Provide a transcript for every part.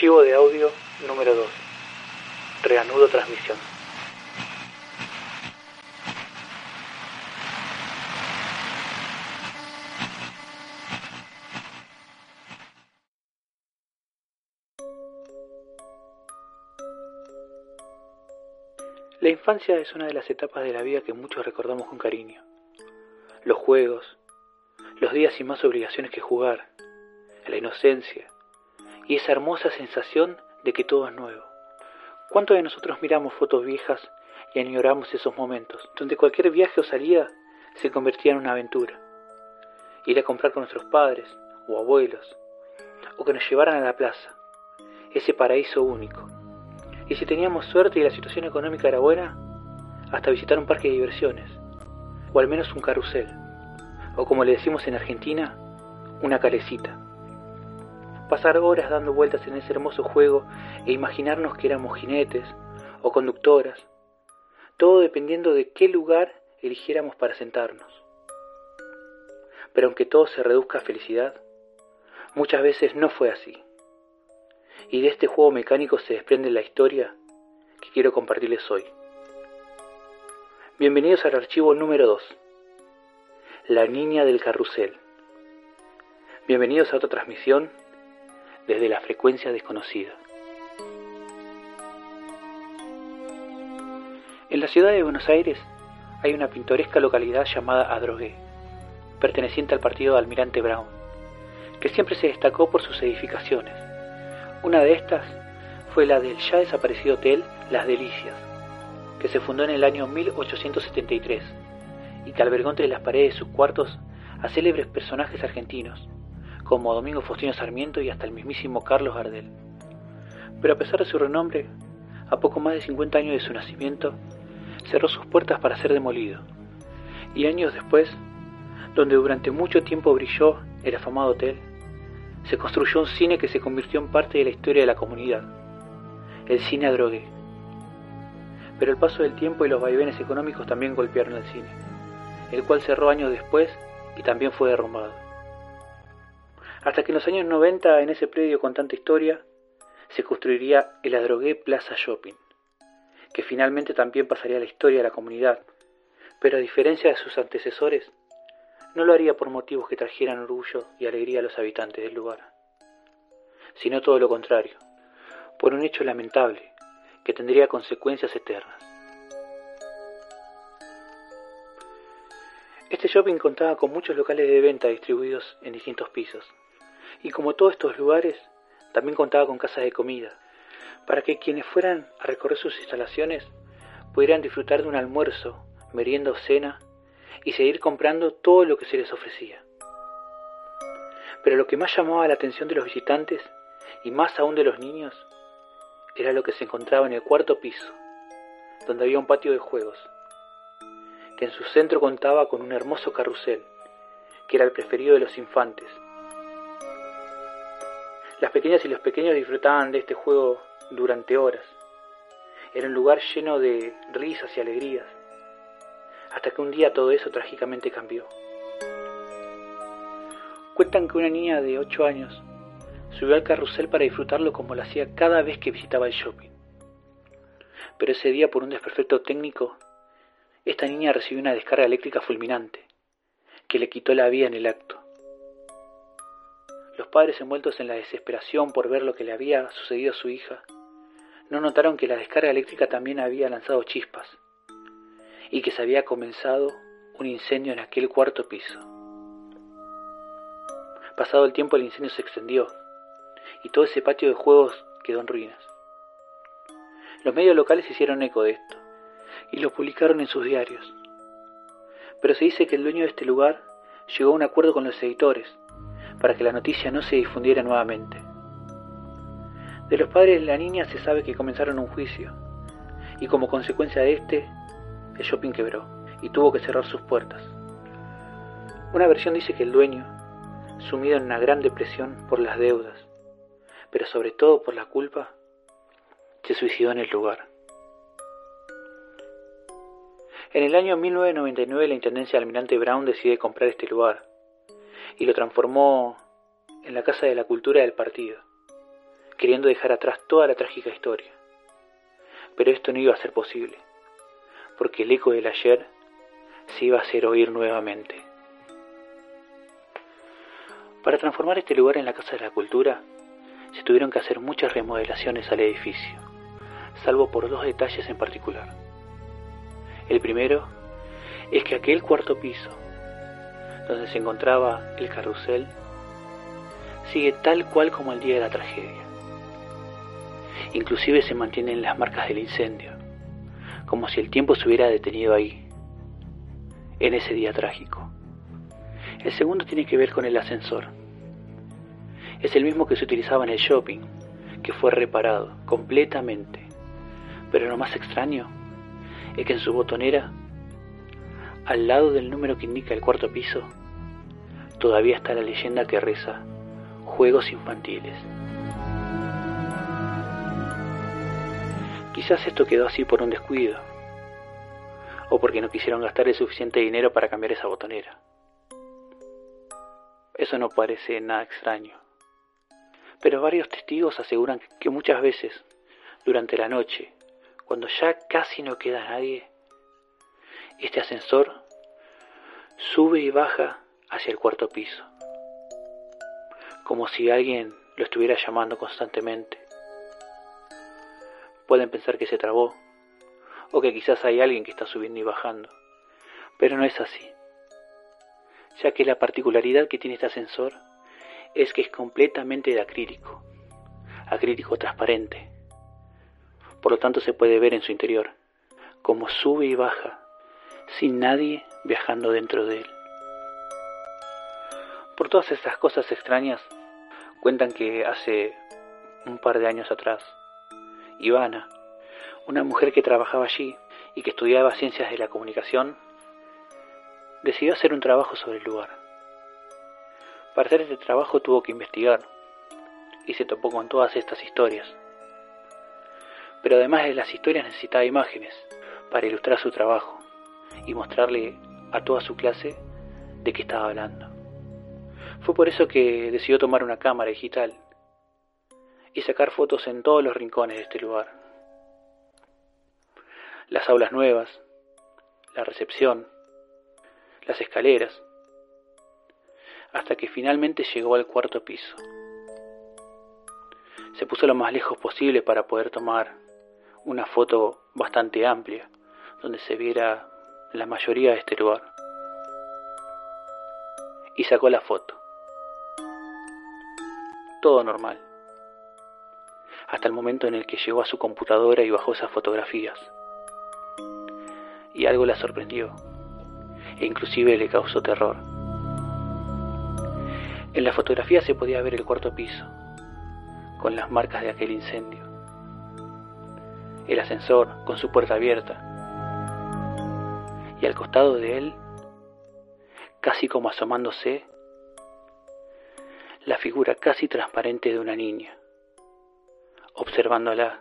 Archivo de audio número 2. Reanudo transmisión. La infancia es una de las etapas de la vida que muchos recordamos con cariño. Los juegos, los días sin más obligaciones que jugar, la inocencia y esa hermosa sensación de que todo es nuevo. ¿Cuántos de nosotros miramos fotos viejas y añoramos esos momentos, donde cualquier viaje o salida se convertía en una aventura? Ir a comprar con nuestros padres o abuelos, o que nos llevaran a la plaza, ese paraíso único. Y si teníamos suerte y la situación económica era buena, hasta visitar un parque de diversiones, o al menos un carrusel, o como le decimos en Argentina, una calecita pasar horas dando vueltas en ese hermoso juego e imaginarnos que éramos jinetes o conductoras, todo dependiendo de qué lugar eligiéramos para sentarnos. Pero aunque todo se reduzca a felicidad, muchas veces no fue así. Y de este juego mecánico se desprende la historia que quiero compartirles hoy. Bienvenidos al archivo número 2, La Niña del Carrusel. Bienvenidos a otra transmisión desde la frecuencia desconocida. En la ciudad de Buenos Aires hay una pintoresca localidad llamada Adrogué, perteneciente al partido de Almirante Brown, que siempre se destacó por sus edificaciones. Una de estas fue la del ya desaparecido hotel Las Delicias, que se fundó en el año 1873 y que albergó entre las paredes de sus cuartos a célebres personajes argentinos, como Domingo Faustino Sarmiento y hasta el mismísimo Carlos Gardel. Pero a pesar de su renombre, a poco más de 50 años de su nacimiento, cerró sus puertas para ser demolido. Y años después, donde durante mucho tiempo brilló el afamado hotel, se construyó un cine que se convirtió en parte de la historia de la comunidad, el cine Adrogué. Pero el paso del tiempo y los vaivenes económicos también golpearon al cine, el cual cerró años después y también fue derrumbado hasta que en los años 90 en ese predio con tanta historia se construiría el Adrogué Plaza Shopping, que finalmente también pasaría a la historia de la comunidad, pero a diferencia de sus antecesores, no lo haría por motivos que trajeran orgullo y alegría a los habitantes del lugar, sino todo lo contrario, por un hecho lamentable que tendría consecuencias eternas. Este shopping contaba con muchos locales de venta distribuidos en distintos pisos, y como todos estos lugares, también contaba con casas de comida, para que quienes fueran a recorrer sus instalaciones pudieran disfrutar de un almuerzo, merienda o cena y seguir comprando todo lo que se les ofrecía. Pero lo que más llamaba la atención de los visitantes, y más aún de los niños, era lo que se encontraba en el cuarto piso, donde había un patio de juegos, que en su centro contaba con un hermoso carrusel, que era el preferido de los infantes, las pequeñas y los pequeños disfrutaban de este juego durante horas. Era un lugar lleno de risas y alegrías, hasta que un día todo eso trágicamente cambió. Cuentan que una niña de 8 años subió al carrusel para disfrutarlo como lo hacía cada vez que visitaba el shopping. Pero ese día, por un desperfecto técnico, esta niña recibió una descarga eléctrica fulminante, que le quitó la vida en el acto. Los padres envueltos en la desesperación por ver lo que le había sucedido a su hija, no notaron que la descarga eléctrica también había lanzado chispas y que se había comenzado un incendio en aquel cuarto piso. Pasado el tiempo el incendio se extendió y todo ese patio de juegos quedó en ruinas. Los medios locales hicieron eco de esto y lo publicaron en sus diarios. pero se dice que el dueño de este lugar llegó a un acuerdo con los editores para que la noticia no se difundiera nuevamente. De los padres de la niña se sabe que comenzaron un juicio, y como consecuencia de este, el shopping quebró y tuvo que cerrar sus puertas. Una versión dice que el dueño, sumido en una gran depresión por las deudas, pero sobre todo por la culpa, se suicidó en el lugar. En el año 1999 la Intendencia de Almirante Brown decide comprar este lugar y lo transformó en la Casa de la Cultura del partido, queriendo dejar atrás toda la trágica historia. Pero esto no iba a ser posible, porque el eco del ayer se iba a hacer oír nuevamente. Para transformar este lugar en la Casa de la Cultura, se tuvieron que hacer muchas remodelaciones al edificio, salvo por dos detalles en particular. El primero es que aquel cuarto piso, donde se encontraba el carrusel, sigue tal cual como el día de la tragedia. Inclusive se mantienen las marcas del incendio, como si el tiempo se hubiera detenido ahí, en ese día trágico. El segundo tiene que ver con el ascensor. Es el mismo que se utilizaba en el shopping, que fue reparado completamente. Pero lo más extraño es que en su botonera, al lado del número que indica el cuarto piso, todavía está la leyenda que reza Juegos Infantiles. Quizás esto quedó así por un descuido, o porque no quisieron gastar el suficiente dinero para cambiar esa botonera. Eso no parece nada extraño. Pero varios testigos aseguran que muchas veces, durante la noche, cuando ya casi no queda nadie, este ascensor sube y baja hacia el cuarto piso, como si alguien lo estuviera llamando constantemente. Pueden pensar que se trabó, o que quizás hay alguien que está subiendo y bajando, pero no es así ya que la particularidad que tiene este ascensor es que es completamente de acrílico, acrílico transparente. Por lo tanto se puede ver en su interior, como sube y baja, sin nadie viajando dentro de él. Por todas estas cosas extrañas, cuentan que hace un par de años atrás, Ivana, una mujer que trabajaba allí y que estudiaba ciencias de la comunicación, decidió hacer un trabajo sobre el lugar. Para hacer este trabajo tuvo que investigar y se topó con todas estas historias. Pero además de las historias necesitaba imágenes para ilustrar su trabajo y mostrarle a toda su clase de qué estaba hablando. Fue por eso que decidió tomar una cámara digital y sacar fotos en todos los rincones de este lugar. Las aulas nuevas, la recepción, las escaleras, hasta que finalmente llegó al cuarto piso. Se puso lo más lejos posible para poder tomar una foto bastante amplia, donde se viera la mayoría de este lugar. Y sacó la foto. Todo normal. Hasta el momento en el que llegó a su computadora y bajó esas fotografías. Y algo la sorprendió e inclusive le causó terror. En la fotografía se podía ver el cuarto piso, con las marcas de aquel incendio. El ascensor con su puerta abierta. Y al costado de él, casi como asomándose, la figura casi transparente de una niña, observándola,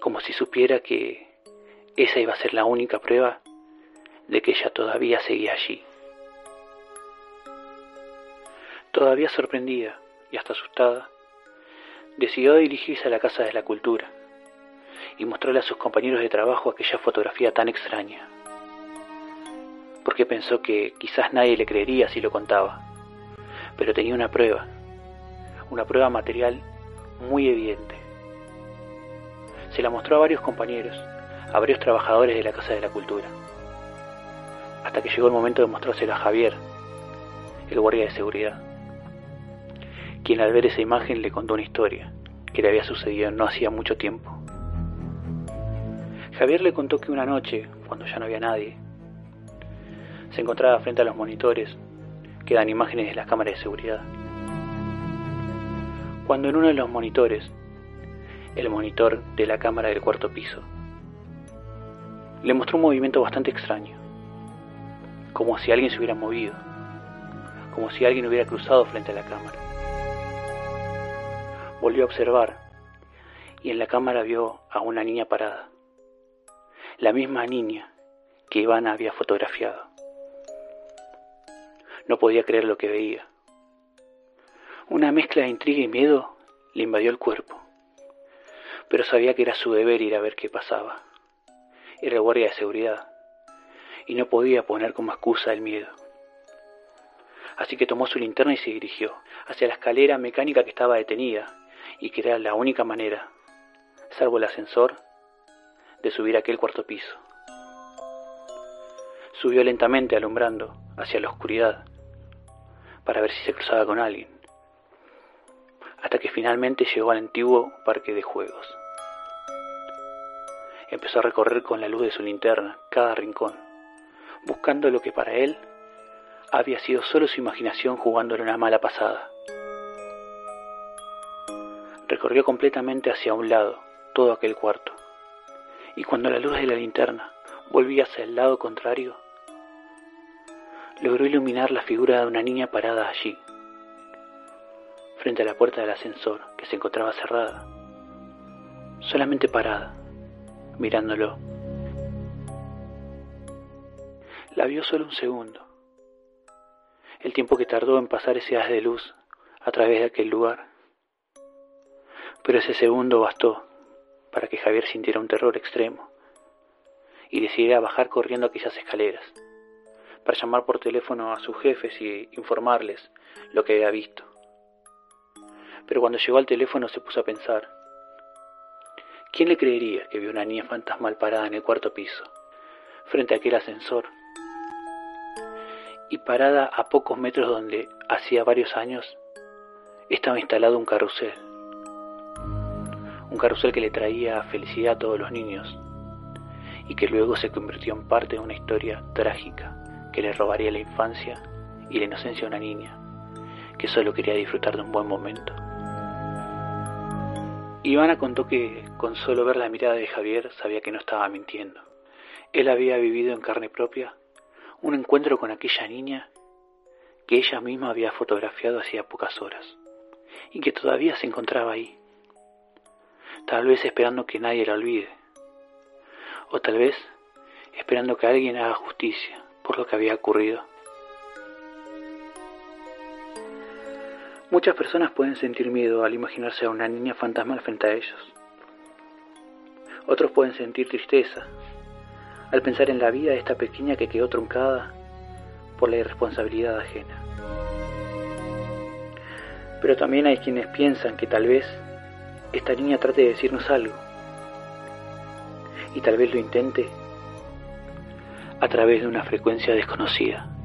como si supiera que esa iba a ser la única prueba de que ella todavía seguía allí. Todavía sorprendida y hasta asustada, decidió dirigirse a la Casa de la Cultura y mostrarle a sus compañeros de trabajo aquella fotografía tan extraña, porque pensó que quizás nadie le creería si lo contaba, pero tenía una prueba, una prueba material muy evidente. Se la mostró a varios compañeros, a varios trabajadores de la Casa de la Cultura hasta que llegó el momento de mostrársela a Javier, el guardia de seguridad, quien al ver esa imagen le contó una historia que le había sucedido no hacía mucho tiempo. Javier le contó que una noche, cuando ya no había nadie, se encontraba frente a los monitores que dan imágenes de las cámaras de seguridad. Cuando en uno de los monitores, el monitor de la cámara del cuarto piso, le mostró un movimiento bastante extraño, como si alguien se hubiera movido, como si alguien hubiera cruzado frente a la cámara. Volvió a observar y en la cámara vio a una niña parada, la misma niña que Ivana había fotografiado. No podía creer lo que veía. Una mezcla de intriga y miedo le invadió el cuerpo, pero sabía que era su deber ir a ver qué pasaba. Era guardia de seguridad, y no podía poner como excusa el miedo. Así que tomó su linterna y se dirigió hacia la escalera mecánica que estaba detenida y que era la única manera, salvo el ascensor, de subir aquel cuarto piso. Subió lentamente alumbrando hacia la oscuridad para ver si se cruzaba con alguien, hasta que finalmente llegó al antiguo parque de juegos. Empezó a recorrer con la luz de su linterna cada rincón, buscando lo que para él había sido solo su imaginación jugándole una mala pasada. Recorrió completamente hacia un lado todo aquel cuarto, y cuando la luz de la linterna volvía hacia el lado contrario, logró iluminar la figura de una niña parada allí, frente a la puerta del ascensor que se encontraba cerrada, solamente parada, mirándolo. La vio solo un segundo, el tiempo que tardó en pasar ese haz de luz a través de aquel lugar. Pero ese segundo bastó para que Javier sintiera un terror extremo y decidiera bajar corriendo aquellas escaleras para llamar por teléfono a sus jefes y informarles lo que había visto. Pero cuando llegó al teléfono se puso a pensar, ¿quién le creería que vio una niña fantasmal parada en el cuarto piso, frente a aquel ascensor? Y parada a pocos metros donde, hacía varios años, estaba instalado un carrusel. Un carrusel que le traía felicidad a todos los niños y que luego se convirtió en parte de una historia trágica que le robaría la infancia y la inocencia a una niña que solo quería disfrutar de un buen momento. Ivana contó que con solo ver la mirada de Javier sabía que no estaba mintiendo. Él había vivido en carne propia un encuentro con aquella niña que ella misma había fotografiado hacía pocas horas y que todavía se encontraba ahí, tal vez esperando que nadie la olvide, o tal vez esperando que alguien haga justicia por lo que había ocurrido. Muchas personas pueden sentir miedo al imaginarse a una niña fantasmal frente a ellos. Otros pueden sentir tristeza al pensar en la vida de esta pequeña que quedó truncada por la irresponsabilidad ajena. Pero también hay quienes piensan que tal vez esta niña trate de decirnos algo. Y tal vez lo intente a través de una frecuencia desconocida.